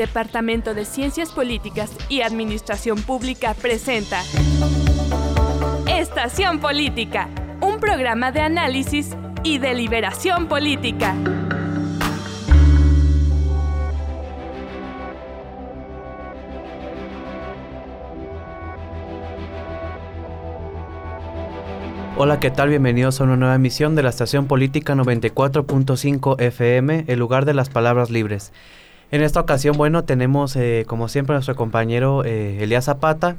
Departamento de Ciencias Políticas y Administración Pública presenta Estación Política, un programa de análisis y deliberación política. Hola, ¿qué tal? Bienvenidos a una nueva emisión de la estación política 94.5 FM, el lugar de las palabras libres. En esta ocasión, bueno, tenemos eh, como siempre a nuestro compañero eh, Elías Zapata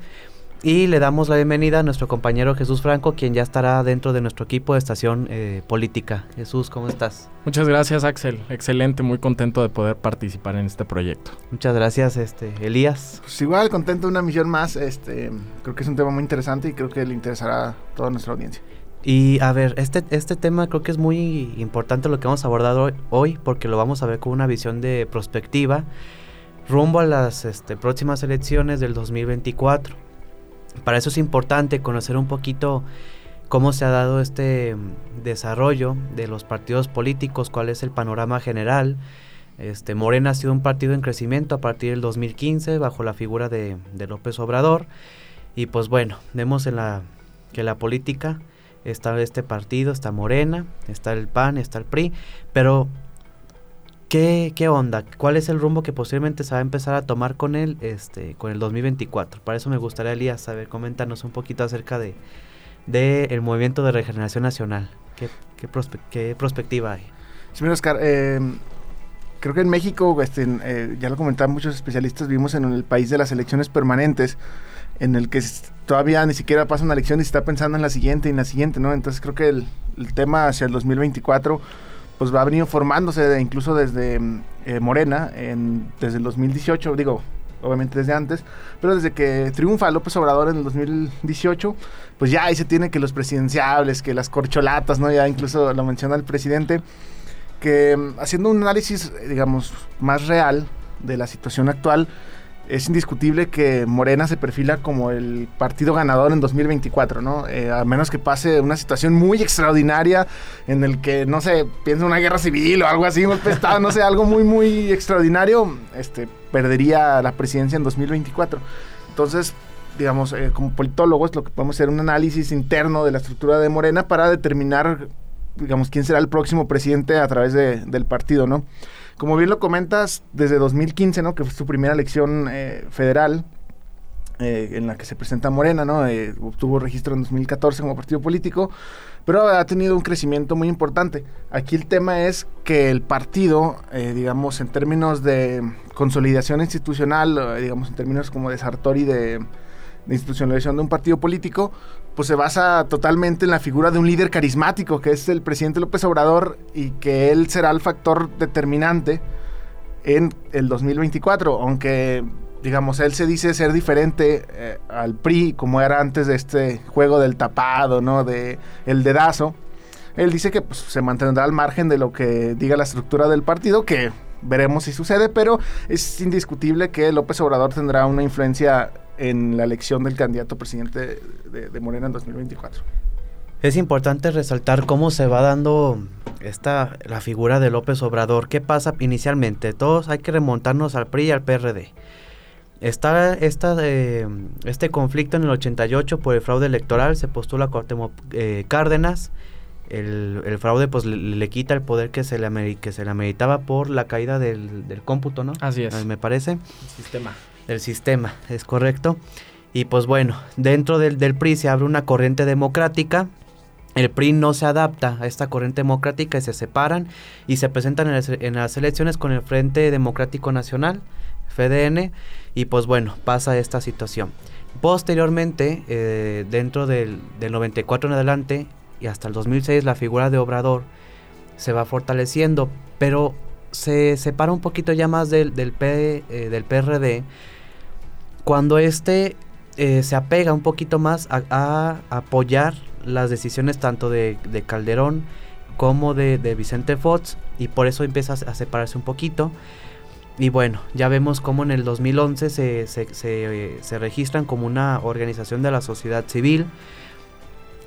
y le damos la bienvenida a nuestro compañero Jesús Franco, quien ya estará dentro de nuestro equipo de estación eh, política. Jesús, ¿cómo estás? Muchas gracias, Axel. Excelente, muy contento de poder participar en este proyecto. Muchas gracias, este, Elías. Pues igual, contento de una misión más. Este, creo que es un tema muy interesante y creo que le interesará a toda nuestra audiencia. Y a ver, este, este tema creo que es muy importante lo que vamos a abordar hoy, hoy porque lo vamos a ver con una visión de prospectiva rumbo a las este, próximas elecciones del 2024. Para eso es importante conocer un poquito cómo se ha dado este desarrollo de los partidos políticos, cuál es el panorama general. Este, Morena ha sido un partido en crecimiento a partir del 2015 bajo la figura de, de López Obrador. Y pues bueno, vemos en la, que la política está este partido, está Morena, está el PAN, está el PRI, pero ¿qué, qué onda? ¿Cuál es el rumbo que posiblemente se va a empezar a tomar con él, este, con el 2024? Para eso me gustaría, Elías, saber, coméntanos un poquito acerca de, de el movimiento de regeneración nacional. ¿Qué, qué, qué perspectiva hay? Sí, mira, Oscar, eh, creo que en México, este, eh, ya lo comentaban muchos especialistas, vivimos en el país de las elecciones permanentes en el que todavía ni siquiera pasa una elección y se está pensando en la siguiente y en la siguiente, ¿no? Entonces creo que el, el tema hacia el 2024 pues va a venir formándose incluso desde eh, Morena, en, desde el 2018, digo, obviamente desde antes, pero desde que triunfa López Obrador en el 2018, pues ya ahí se tiene que los presidenciables, que las corcholatas, ¿no? Ya incluso lo menciona el presidente, que haciendo un análisis, digamos, más real de la situación actual, es indiscutible que Morena se perfila como el partido ganador en 2024, ¿no? Eh, a menos que pase una situación muy extraordinaria en el que, no sé, piensa una guerra civil o algo así, no sé, algo muy, muy extraordinario, este, perdería la presidencia en 2024. Entonces, digamos, eh, como politólogos, lo que podemos hacer un análisis interno de la estructura de Morena para determinar, digamos, quién será el próximo presidente a través de, del partido, ¿no? Como bien lo comentas, desde 2015, ¿no? Que fue su primera elección eh, federal, eh, en la que se presenta Morena, ¿no? Eh, obtuvo registro en 2014 como partido político, pero ha tenido un crecimiento muy importante. Aquí el tema es que el partido, digamos, en términos de consolidación institucional, digamos, en términos como de Sartori de institucionalización de un partido político, pues se basa totalmente en la figura de un líder carismático, que es el presidente López Obrador, y que él será el factor determinante en el 2024, aunque digamos, él se dice ser diferente eh, al PRI, como era antes de este juego del tapado, ¿no? De el dedazo. Él dice que pues, se mantendrá al margen de lo que diga la estructura del partido, que veremos si sucede, pero es indiscutible que López Obrador tendrá una influencia en la elección del candidato presidente de, de, Morena en 2024. Es importante resaltar cómo se va dando esta la figura de López Obrador. ¿Qué pasa inicialmente? Todos hay que remontarnos al PRI y al PRD. Está esta, eh, este conflicto en el 88 por el fraude electoral, se postula Cuauhtémoc eh, Cárdenas, el, el, fraude pues le, le, quita el poder que se le, que se le ameritaba por la caída del, del cómputo, ¿no? Así es. Me parece. El sistema. Del sistema, es correcto. Y pues bueno, dentro del, del PRI se abre una corriente democrática. El PRI no se adapta a esta corriente democrática y se separan y se presentan en las, elecciones con el Frente Democrático Nacional, FDN, y pues bueno, pasa esta situación. Posteriormente, eh, dentro del, del 94 en adelante, y hasta el 2006 la figura de Obrador se va fortaleciendo, pero se separa un poquito ya más del, del, eh, del PRD cuando este eh, se apega un poquito más a, apoyar las decisiones tanto de, de Calderón como de, Vicente Fox y por eso empieza a separarse un poquito. Y bueno, ya vemos cómo en el 2011 se, se, se, se registran como una organización de la sociedad civil.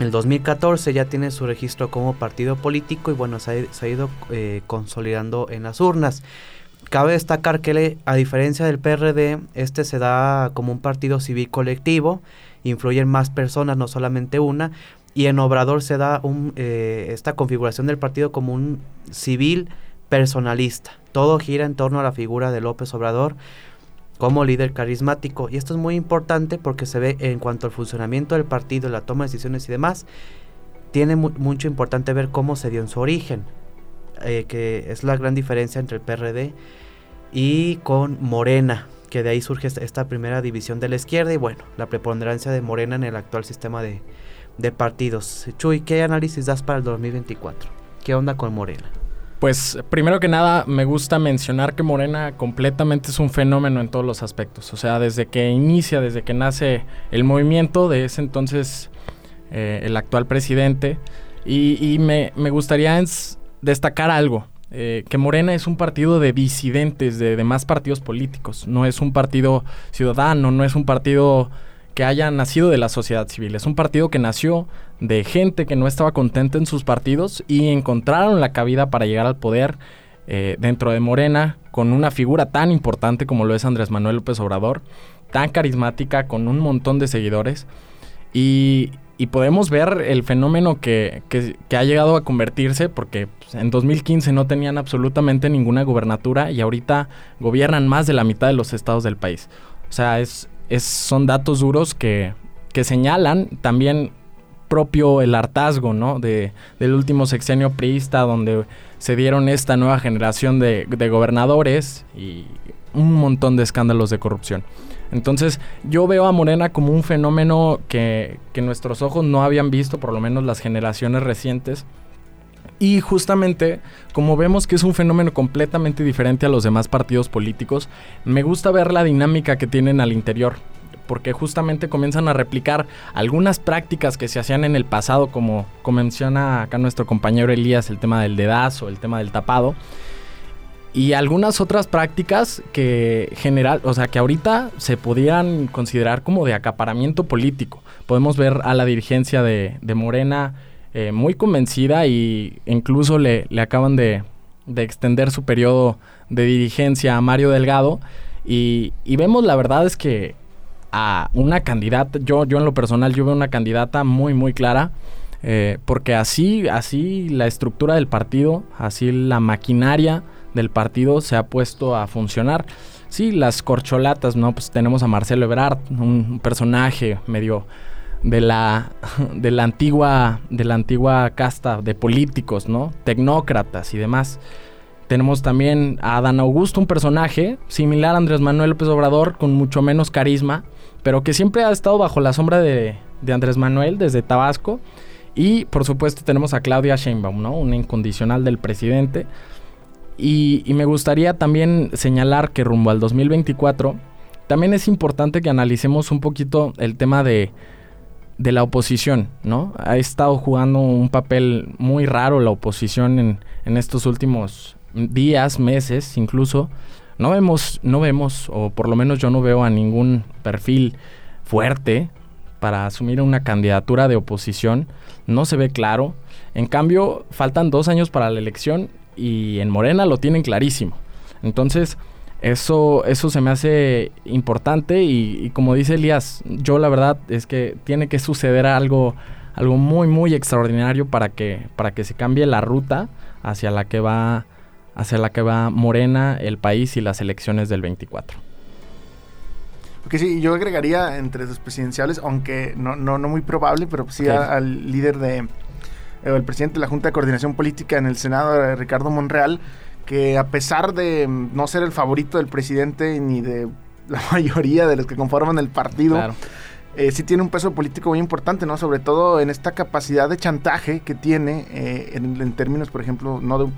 El 2014 ya tiene su registro como partido político y bueno, se ha, se ha ido eh, consolidando en las urnas. Cabe destacar que a diferencia del PRD, este se da como un partido civil colectivo, influyen más personas, no solamente una, y en Obrador se da eh, esta configuración del partido como un civil personalista. Todo gira en torno a la figura de López Obrador como líder carismático. Y esto es muy importante porque se ve en cuanto al funcionamiento del partido, la toma de decisiones y demás, tiene mucho importante ver cómo se dio en su origen, eh, que es la gran diferencia entre el PRD y con Morena, que de ahí surge esta, primera división de la izquierda y bueno, la preponderancia de Morena en el actual sistema de, partidos. Chuy, ¿qué análisis das para el 2024? ¿Qué onda con Morena? Pues primero que nada me gusta mencionar que Morena completamente es un fenómeno en todos los aspectos. O sea, desde que inicia, desde que nace el movimiento, de ese entonces eh, el actual presidente. Y, me, gustaría destacar algo. Eh, que Morena es un partido de disidentes de demás partidos políticos. No es un partido ciudadano, no es un partido que haya nacido de la sociedad civil. Es un partido que nació de gente que no estaba contenta en sus partidos y encontraron la cabida para llegar al poder eh, dentro de Morena con una figura tan importante como lo es Andrés Manuel López Obrador, tan carismática, con un montón de seguidores. Y, podemos ver el fenómeno que, ha llegado a convertirse, porque pues, en 2015 no tenían absolutamente ninguna gubernatura y ahorita gobiernan más de la mitad de los estados del país. O sea, es, son datos duros que, señalan también propio el hartazgo, ¿no? De, del último sexenio priista, donde se dieron esta nueva generación de, gobernadores y un montón de escándalos de corrupción. Entonces, yo veo a Morena como un fenómeno que, que nuestros ojos no habían visto, por lo menos las generaciones recientes, y justamente, como vemos que es un fenómeno completamente diferente a los demás partidos políticos, me gusta ver la dinámica que tienen al interior, porque justamente comienzan a replicar algunas prácticas que se hacían en el pasado, como, menciona acá nuestro compañero Elías, el tema del dedazo, el tema del tapado, y algunas otras prácticas que general, o sea, que ahorita se podrían considerar como de acaparamiento político. Podemos ver a la dirigencia de, de Morena eh, muy convencida y incluso le, le acaban de, extender su periodo de dirigencia a Mario Delgado. Y, vemos, la verdad es que a una candidata, yo, yo en lo personal, yo veo una candidata muy, muy clara. Eh, porque así, así la estructura del partido, así la maquinaria del partido se ha puesto a funcionar. Sí, las corcholatas, ¿no? Pues tenemos a Marcelo Ebrard, un personaje medio de la, de la antigua de la antigua casta de políticos, ¿no? Tecnócratas y demás. Tenemos también a Adán Augusto, un personaje similar a Andrés Manuel López Obrador, con mucho menos carisma, pero que siempre ha estado bajo la sombra de, de Andrés Manuel desde Tabasco. Y por supuesto tenemos a Claudia Sheinbaum, ¿no? Una incondicional del presidente. Y, y me gustaría también señalar que rumbo al 2024, también es importante que analicemos un poquito el tema de, de la oposición, ¿no? Ha estado jugando un papel muy raro la oposición en, en estos últimos días, meses, incluso. No vemos, no vemos, o por lo menos yo no veo a ningún perfil fuerte para asumir una candidatura de oposición. No se ve claro. En cambio, faltan dos años para la elección y en Morena lo tienen clarísimo. Entonces, eso, eso se me hace importante y, como dice Elías, yo la verdad es que tiene que suceder algo, algo muy, muy extraordinario para que, para que se cambie la ruta hacia la que va, hacia la que va Morena, el país y las elecciones del 24. Porque sí, yo agregaría entre los presidenciales, aunque no, no, no muy probable, pero sí al líder de, el presidente de la Junta de Coordinación Política en el Senado, Ricardo Monreal, que a pesar de no ser el favorito del presidente ni de la mayoría de los que conforman el partido, eh, sí tiene un peso político muy importante, ¿no? Sobre todo en esta capacidad de chantaje que tiene eh, en, términos, por ejemplo, no de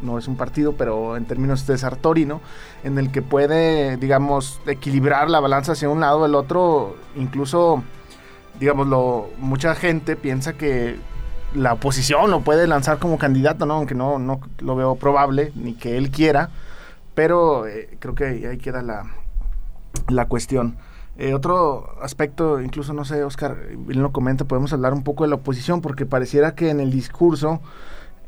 no es un partido, pero en términos de Sartori, ¿no? En el que puede, digamos, equilibrar la balanza hacia un lado o el otro, incluso, digámoslo, mucha gente piensa que la oposición lo puede lanzar como candidato, ¿no? Aunque no, no lo veo probable, ni que él quiera, pero eh, creo que ahí queda la, la cuestión. Eh, otro aspecto, incluso no sé, Oscar, él lo comenta, podemos hablar un poco de la oposición, porque pareciera que en el discurso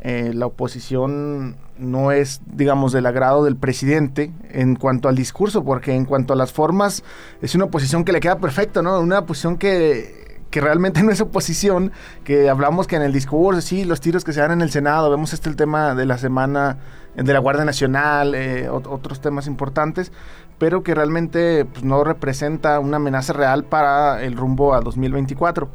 eh, la oposición no es, digamos, del agrado del presidente en cuanto al discurso, porque en cuanto a las formas, es una oposición que le queda perfecto, ¿no? Una oposición que, que realmente no es oposición, que hablamos que en el discurso, sí, los tiros que se dan en el Senado, vemos este el tema de la semana de la Guardia Nacional, eh, otros temas importantes, pero que realmente pues, no representa una amenaza real para el rumbo a 2024.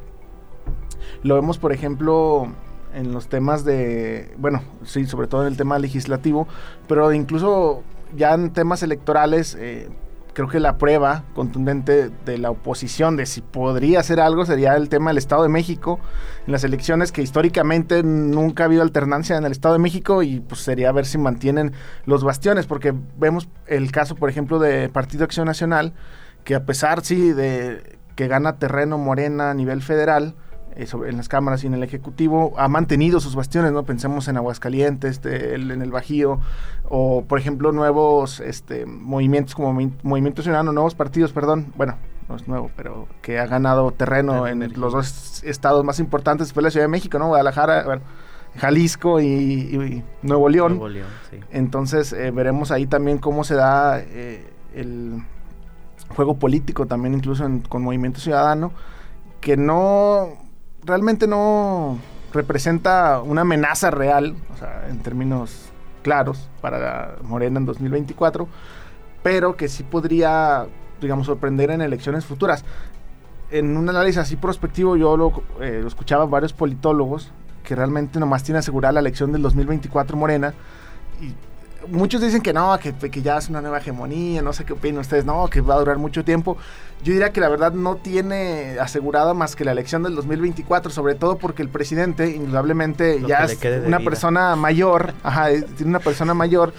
Lo vemos, por ejemplo, en los temas de, bueno, sí, sobre todo en el tema legislativo, pero incluso ya en temas electorales, eh, creo que la prueba contundente de la oposición de si podría hacer algo sería el tema del Estado de México en las elecciones que históricamente nunca ha habido alternancia en el Estado de México y pues sería ver si mantienen los bastiones porque vemos el caso por ejemplo de Partido Acción Nacional que a pesar sí de que gana terreno Morena a nivel federal en las cámaras y en el Ejecutivo, ha mantenido sus bastiones, ¿no? Pensemos en Aguascalientes, este, en el Bajío, o por ejemplo nuevos este, movimientos como Movimiento Ciudadano, nuevos partidos, perdón, bueno, no es nuevo, pero que ha ganado terreno en los dos estados más importantes de la Ciudad de México, ¿no? Guadalajara, Jalisco y, Nuevo León. Nuevo León sí. Entonces eh, veremos ahí también cómo se da eh, el juego político también incluso con Movimiento Ciudadano, que no realmente no representa una amenaza real, o sea, en términos claros para Morena en 2024, pero que sí podría, digamos, sorprender en elecciones futuras. En un análisis así prospectivo yo lo, eh, escuchaba varios politólogos que realmente nomás tiene asegurada la elección del 2024 Morena y muchos dicen que no, que, que, ya es una nueva hegemonía, no sé qué opinan ustedes, no, que va a durar mucho tiempo. Yo diría que la verdad no tiene asegurada más que la elección del 2024, sobre todo porque el presidente, indudablemente, ya es una persona mayor, ajá, tiene una persona mayor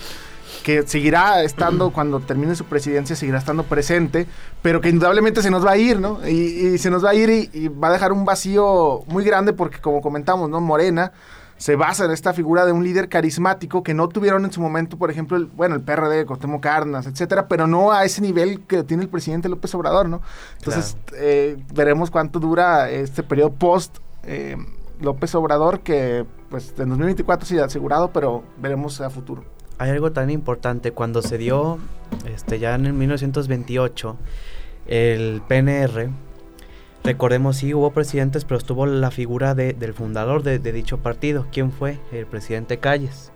que seguirá estando cuando termine su presidencia, seguirá estando presente, pero que indudablemente se nos va a ir, ¿no? Y, se nos va a ir y, y va a dejar un vacío muy grande porque, como comentamos, ¿no? Morena se basa en esta figura de un líder carismático que no tuvieron en su momento, por ejemplo, el, bueno, el PRD, Costemo Carnas, etcétera, pero no a ese nivel que tiene el presidente López Obrador, ¿no? Entonces, eh, veremos cuánto dura este periodo post eh, López Obrador, que pues en 2024 sí asegurado, pero veremos a futuro. Hay algo tan importante, cuando se dio, este, ya en 1928, el PNR, Recordemos, sí, hubo presidentes, pero estuvo la figura del fundador de, dicho partido. ¿Quién fue? El presidente Calles.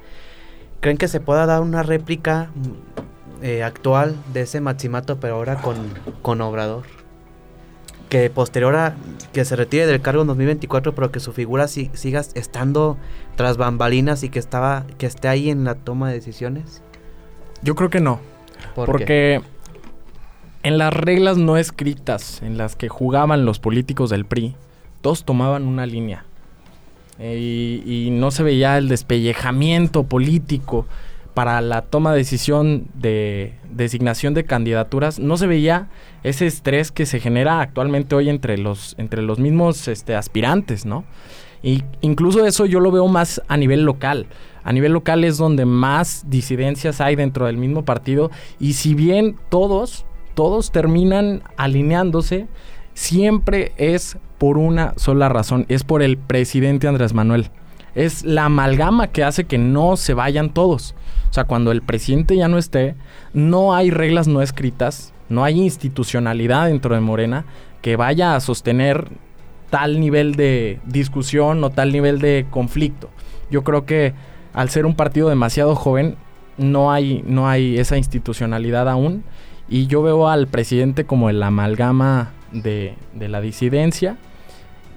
¿Creen que se pueda dar una réplica mm, eh, actual de ese maximato, pero ahora con, con Obrador? Que posterior a que se retire del cargo en 2024, pero que su figura siga estando tras bambalinas y que, estaba, que esté ahí en la toma de decisiones? Yo creo que no. porque en las reglas no escritas en las que jugaban los políticos del PRI, todos tomaban una línea. Eh, y, no se veía el despellejamiento político para la toma de decisión de designación de candidaturas, no se veía ese estrés que se genera actualmente hoy entre los, entre los mismos este, aspirantes, ¿no? Y incluso eso yo lo veo más a nivel local. A nivel local es donde más disidencias hay dentro del mismo partido. Y si bien todos todos terminan alineándose, siempre es por una sola razón, es por el presidente Andrés Manuel. Es la amalgama que hace que no se vayan todos. O sea, cuando el presidente ya no esté, no hay reglas no escritas, no hay institucionalidad dentro de Morena que vaya a sostener tal nivel de discusión o tal nivel de conflicto. Yo creo que al ser un partido demasiado joven, no hay, no hay esa institucionalidad aún y yo veo al presidente como el amalgama de, la disidencia.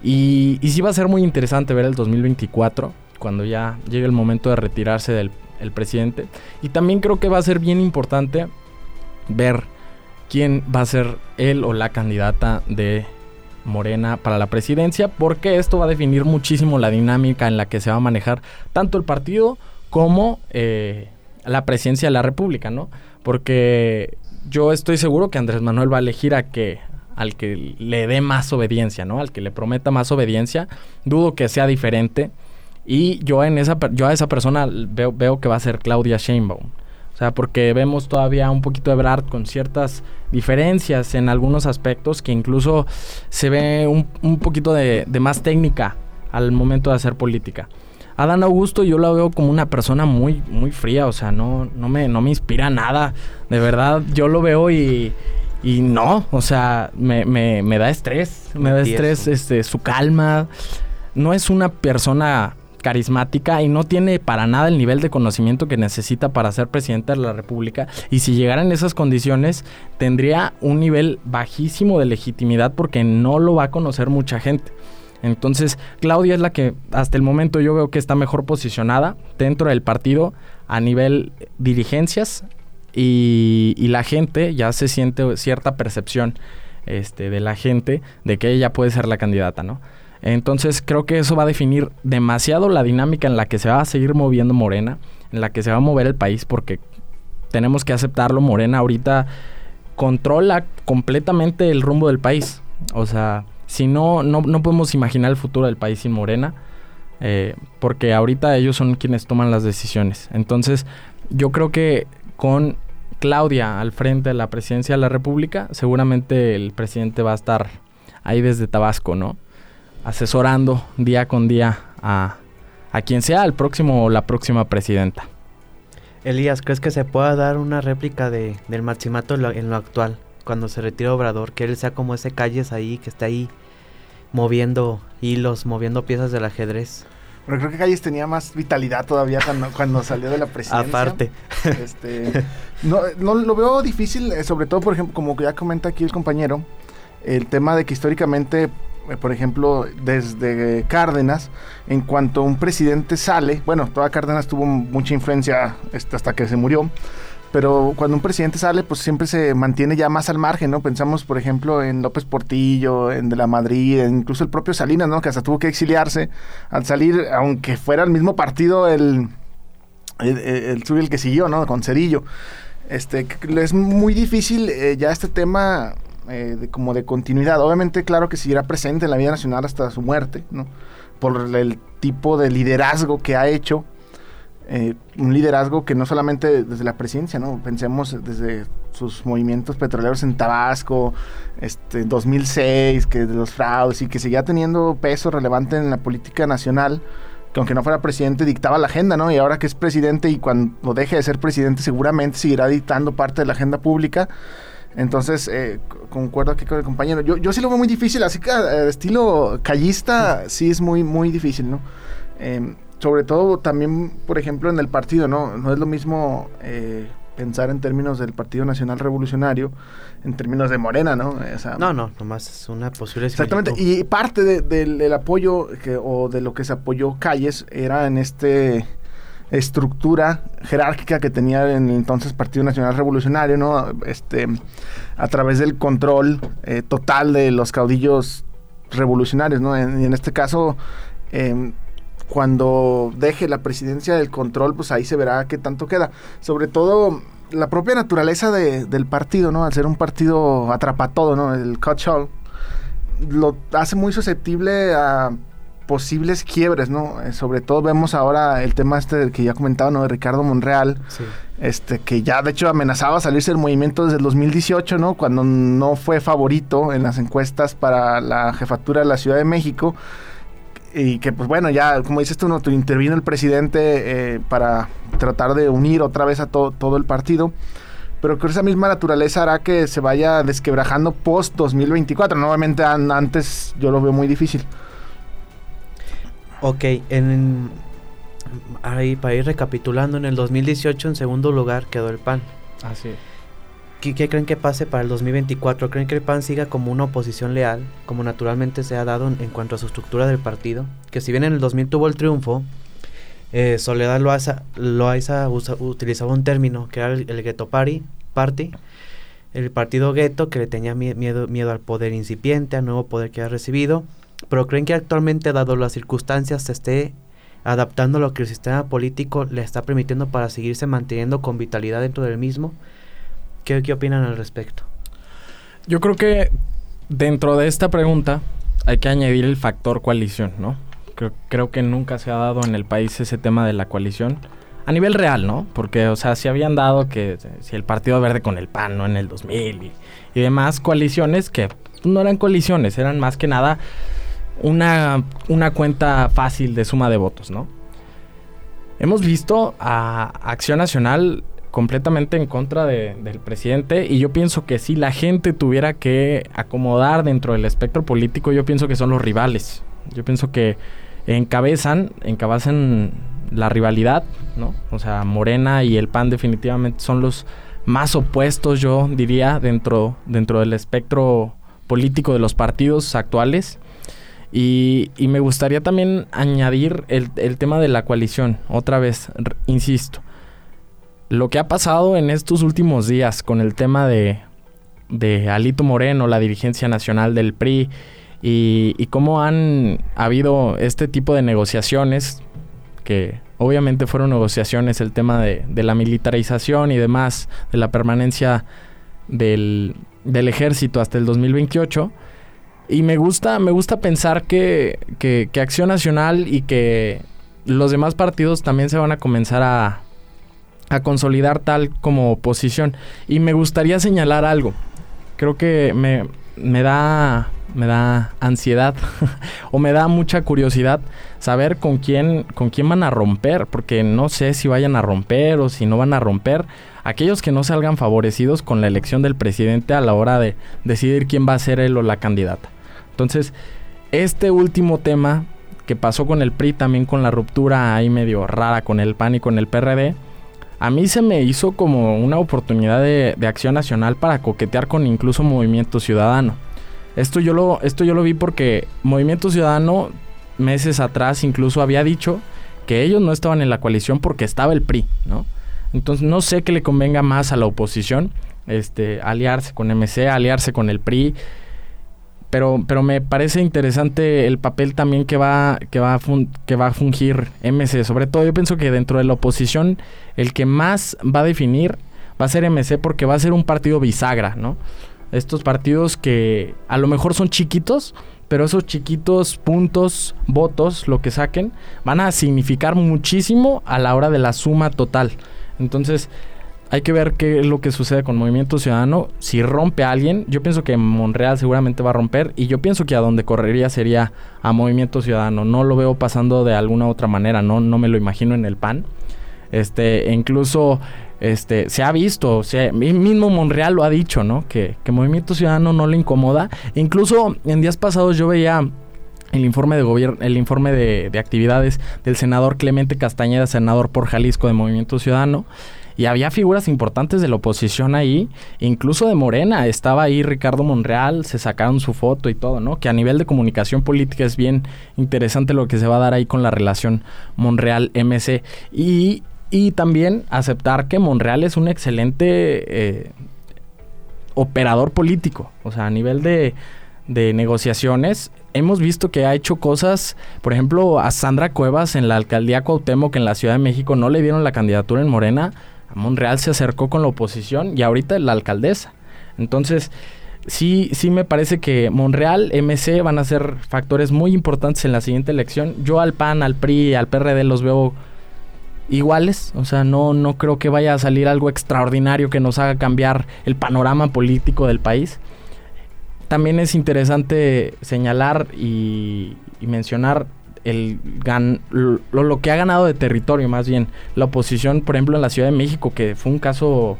Y, sí va a ser muy interesante ver el 2024, cuando ya llegue el momento de retirarse del presidente. Y también creo que va a ser bien importante ver quién va a ser él o la candidata de Morena para la presidencia, porque esto va a definir muchísimo la dinámica en la que se va a manejar tanto el partido como eh, la presidencia de la República, ¿no? Porque yo estoy seguro que Andrés Manuel va a elegir a que al que le dé más obediencia, ¿no? Al que le prometa más obediencia. Dudo que sea diferente. Y yo en esa yo a esa persona veo, que va a ser Claudia Sheinbaum. O sea, porque vemos todavía un poquito de Brad con ciertas diferencias en algunos aspectos que incluso se ve un, un poquito de, de, más técnica al momento de hacer política. Adán Augusto yo lo veo como una persona muy, muy fría, o sea, no, no, me, no me inspira nada. De verdad, yo lo veo y, y no, o sea, me, me, me da estrés, me da estrés este, su calma. No es una persona carismática y no tiene para nada el nivel de conocimiento que necesita para ser presidente de la República. Y si llegara en esas condiciones, tendría un nivel bajísimo de legitimidad porque no lo va a conocer mucha gente. Entonces, Claudia es la que hasta el momento yo veo que está mejor posicionada dentro del partido a nivel dirigencias y, la gente ya se siente cierta percepción este, de la gente de que ella puede ser la candidata, ¿no? Entonces creo que eso va a definir demasiado la dinámica en la que se va a seguir moviendo Morena, en la que se va a mover el país, porque tenemos que aceptarlo, Morena ahorita controla completamente el rumbo del país. O sea, si no, no, podemos imaginar el futuro del país sin Morena, eh, porque ahorita ellos son quienes toman las decisiones. Entonces, yo creo que con Claudia al frente de la presidencia de la República, seguramente el presidente va a estar ahí desde Tabasco, ¿no? asesorando día con día a, quien sea el próximo o la próxima presidenta. Elías, ¿crees que se pueda dar una réplica de, del Maximato en lo, actual, cuando se retira Obrador? Que él sea como ese Calles ahí, que está ahí moviendo hilos, moviendo piezas del ajedrez. Pero creo que Calles tenía más vitalidad todavía cuando, salió de la presidencia. Aparte. Este, no, no lo veo difícil, eh, sobre todo, por ejemplo, como ya comenta aquí el compañero, el tema de que históricamente eh, por ejemplo, desde Cárdenas, en cuanto un presidente sale, bueno, toda Cárdenas tuvo mucha influencia este, hasta que se murió, pero cuando un presidente sale, pues siempre se mantiene ya más al margen, ¿no? Pensamos, por ejemplo, en López Portillo, en De la Madrid, incluso el propio Salinas, ¿no? Que hasta tuvo que exiliarse al salir, aunque fuera el mismo partido el, el, el, el que siguió, ¿no? Con Cerillo. Este, es muy difícil eh, ya este tema eh, de, como de continuidad. Obviamente, claro que seguirá presente en la vida nacional hasta su muerte, ¿no? Por el tipo de liderazgo que ha hecho. Eh, un liderazgo que no solamente desde la presidencia, ¿no? Pensemos desde sus movimientos petroleros en Tabasco, este 2006, que de los fraudes y que seguía teniendo peso relevante en la política nacional, que aunque no fuera presidente dictaba la agenda, ¿no? Y ahora que es presidente y cuando deje de ser presidente seguramente seguirá dictando parte de la agenda pública. Entonces, eh, concuerdo aquí con el compañero. Yo, yo sí lo veo muy difícil, así que eh, estilo callista sí es muy, muy difícil, ¿no? Em, sobre todo también, por ejemplo, en el partido, ¿no? No es lo mismo eh, pensar en términos del Partido Nacional Revolucionario, en términos de Morena, ¿no? no, no, nomás es una posible Exactamente, y parte del apoyo que, o de lo que se apoyó Calles era en este estructura jerárquica que tenía en el entonces Partido Nacional Revolucionario, ¿no? Este, a través del control eh, total de los caudillos revolucionarios, ¿no? En, y en este caso, em, cuando deje la presidencia del control, pues ahí se verá qué tanto queda. Sobre todo la propia naturaleza del partido, ¿no? Al ser un partido atrapatodo, ¿no? El cut lo hace muy susceptible a posibles quiebres, ¿no? Eh, sobre todo vemos ahora el tema este del que ya comentaba, ¿no? De Ricardo Monreal, este que ya de hecho amenazaba salirse del movimiento desde el 2018, ¿no? Cuando no fue favorito en las encuestas para la jefatura de la Ciudad de México y que pues bueno, ya como dices tú, ¿no? intervino el presidente eh, para tratar de unir otra vez a todo el partido pero que esa misma naturaleza hará que se vaya desquebrajando post 2024. Nuevamente antes yo lo veo muy difícil. Ok, en, ahí, para ir recapitulando, en el 2018 en segundo lugar quedó el PAN. Así ¿Qué, ¿Qué, creen que pase para el 2024? ¿Creen que el PAN siga como una oposición leal, como naturalmente se ha dado en, cuanto a su estructura del partido? Que si bien en el 2000 tuvo el triunfo, eh, Soledad Loaiza, Loaiza utilizaba un término que era el, el Ghetto Party, party, el partido gueto que le tenía miedo, miedo al poder incipiente, al nuevo poder que ha recibido pero creen que actualmente, dado las circunstancias, se esté adaptando a lo que el sistema político le está permitiendo para seguirse manteniendo con vitalidad dentro del mismo. ¿Qué, opinan al respecto? Yo creo que dentro de esta pregunta hay que añadir el factor coalición, ¿no? Creo, creo, que nunca se ha dado en el país ese tema de la coalición. A nivel real, ¿no? Porque, o sea, si habían dado que si el Partido Verde con el PAN, ¿no? En el 2000 y, y demás coaliciones que no eran coaliciones, eran más que nada una, una cuenta fácil de suma de votos, ¿no? hemos visto a Acción Nacional completamente en contra del presidente y yo pienso que si la gente tuviera que acomodar dentro del espectro político, yo pienso que son los rivales. Yo pienso que encabezan, encabezan la rivalidad, ¿no? O sea, Morena y el PAN definitivamente son los más opuestos, yo diría, dentro, dentro del espectro político de los partidos actuales. Y, me gustaría también añadir el, el, tema de la coalición, otra vez, insisto. Lo que ha pasado en estos últimos días con el tema de, de Alito Moreno, la dirigencia nacional del PRI, y, cómo han habido este tipo de negociaciones, que obviamente fueron negociaciones, el tema de, de la militarización y demás, de la permanencia del, del ejército hasta el 2028 y me gusta, me gusta pensar que, que, Acción Nacional y que los demás partidos también se van a comenzar a, a consolidar tal como oposición. Y me gustaría señalar algo. Creo que me, me da me da ansiedad o me da mucha curiosidad saber con quién con quién van a romper porque no sé si vayan a romper o si no van a romper aquellos que no salgan favorecidos con la elección del presidente a la hora de decidir quién va a ser él o la candidata. Entonces, este último tema que pasó con el PRI, también con la ruptura ahí medio rara con el PAN y con el PRD, a mí se me hizo como una oportunidad de, acción nacional para coquetear con incluso Movimiento Ciudadano. Esto yo, lo, esto yo lo vi porque Movimiento Ciudadano meses atrás incluso había dicho que ellos no estaban en la coalición porque estaba el PRI, ¿no? Entonces no sé qué le convenga más a la oposición, este, aliarse con MC, aliarse con el PRI, pero, pero me parece interesante el papel también que va, que, va a que va a fungir MC. Sobre todo yo pienso que dentro de la oposición el que más va a definir va a ser MC porque va a ser un partido bisagra, ¿no? Estos partidos que a lo mejor son chiquitos, pero esos chiquitos puntos, votos, lo que saquen, van a significar muchísimo a la hora de la suma total. Entonces, hay que ver qué es lo que sucede con Movimiento Ciudadano. Si rompe a alguien, yo pienso que Monreal seguramente va a romper y yo pienso que a donde correría sería a Movimiento Ciudadano. No lo veo pasando de alguna otra manera, no, no me lo imagino en el PAN. Este, e incluso este, se ha visto, o sea, mismo Monreal lo ha dicho, ¿no? Que, que Movimiento Ciudadano no le incomoda. Incluso en días pasados yo veía el informe de gobierno, el informe de actividades del senador Clemente Castañeda, senador por Jalisco de Movimiento Ciudadano. Y había figuras importantes de la oposición ahí, incluso de Morena. Estaba ahí Ricardo Monreal, se sacaron su foto y todo, ¿no? Que a nivel de comunicación política es bien interesante lo que se va a dar ahí con la relación Monreal-MC. Y, y también aceptar que Monreal es un excelente eh, operador político. O sea, a nivel de, de negociaciones, hemos visto que ha hecho cosas, por ejemplo, a Sandra Cuevas en la alcaldía Cuauhtémoc en la Ciudad de México no le dieron la candidatura en Morena Monreal se acercó con la oposición y ahorita la alcaldesa. Entonces, sí, sí me parece que Monreal, MC van a ser factores muy importantes en la siguiente elección. Yo al PAN, al PRI, al PRD los veo iguales, o sea, no, no creo que vaya a salir algo extraordinario que nos haga cambiar el panorama político del país. También es interesante señalar y, y mencionar el gan lo, que ha ganado de territorio, más bien. La oposición, por ejemplo, en la Ciudad de México, que fue un caso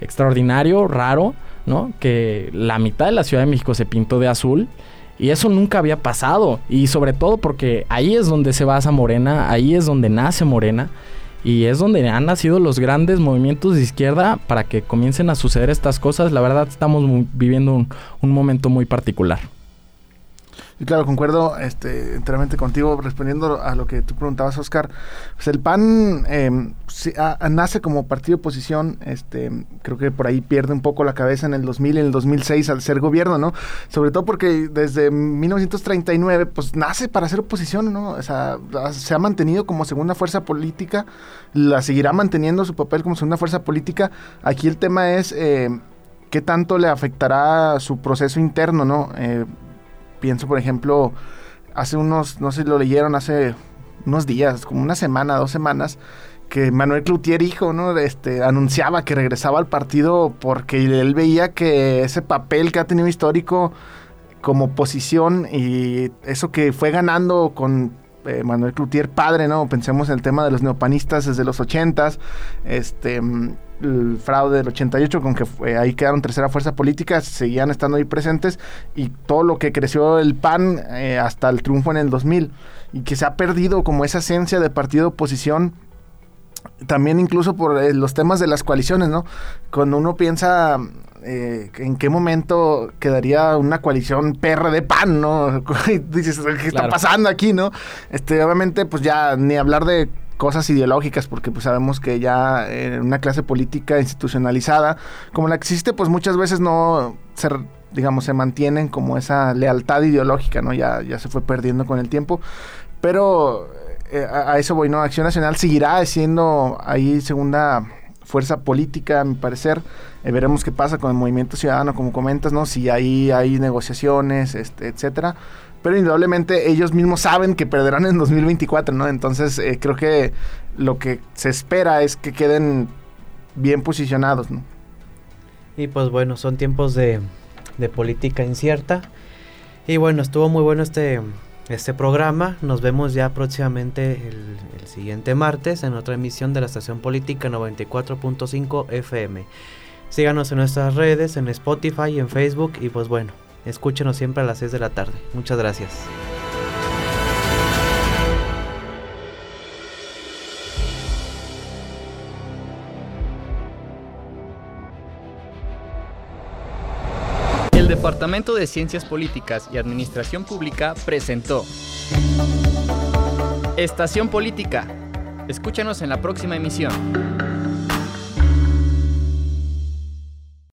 extraordinario, raro, ¿no? Que la mitad de la Ciudad de México se pintó de azul. Y eso nunca había pasado. Y sobre todo porque ahí es donde se basa Morena, ahí es donde nace Morena. Y es donde han nacido los grandes movimientos de izquierda para que comiencen a suceder estas cosas. La verdad estamos viviendo un momento muy particular. Y claro, concuerdo este, enteramente contigo respondiendo a lo que tú preguntabas, Oscar. Pues el PAN em, nace como partido de oposición, este, creo que por ahí pierde un poco la cabeza en el 2000 y en el 2006 al ser gobierno, ¿no? Sobre todo porque desde 1939, pues nace para ser oposición, ¿no? O sea, se ha mantenido como segunda fuerza política, la seguirá manteniendo su papel como segunda fuerza política. Aquí el tema es... Eh, qué tanto le afectará su proceso interno, ¿no? Eh, Pienso, por ejemplo, hace unos, no sé si lo leyeron, hace unos días, como una semana, dos semanas, que Manuel Cloutier, hijo, ¿no? Este, anunciaba que regresaba al partido porque él veía que ese papel que ha tenido histórico como posición y eso que fue ganando con eh, Manuel Cloutier padre, ¿no? Pensemos en el tema de los neopanistas desde los 80 este mm, el fraude del 88 con que ahí quedaron tercera fuerza política, seguían estando ahí presentes y todo lo que creció el PAN eh, hasta el triunfo en el 2000 y que se ha perdido como esa esencia de partido oposición también incluso por eh, los temas de las coaliciones, ¿no? Cuando uno piensa eh, en qué momento quedaría una coalición PRD PAN, ¿no? dices, ¿qué está pasando aquí, no? Este, obviamente, pues ya ni hablar de cosas ideológicas, porque pues sabemos que ya en una clase política institucionalizada como la que existe, pues muchas veces no se, digamos, se mantienen como esa lealtad ideológica, ¿no? Ya, ya se fue perdiendo con el tiempo. Pero eh, a, eso voy, ¿no? Acción Nacional seguirá siendo ahí segunda fuerza política, a mi parecer. Eh, veremos qué pasa con el movimiento ciudadano, como comentas, ¿no? Si ahí hay negociaciones, este, etcétera pero indudablemente ellos mismos saben que perderán en 2024, ¿no? Entonces eh, creo que lo que se espera es que queden bien posicionados, ¿no? Y pues bueno, son tiempos de, de política incierta. Y bueno, estuvo muy bueno este, este programa. Nos vemos ya próximamente el, siguiente martes en otra emisión de la estación política 94.5 FM. Síganos en nuestras redes, en Spotify en Facebook. Y pues bueno, Escúchenos siempre a las 6 de la tarde. Muchas gracias. Departamento de Ciencias Políticas y Administración Pública presentó Estación Política. Escúchanos en la próxima emisión.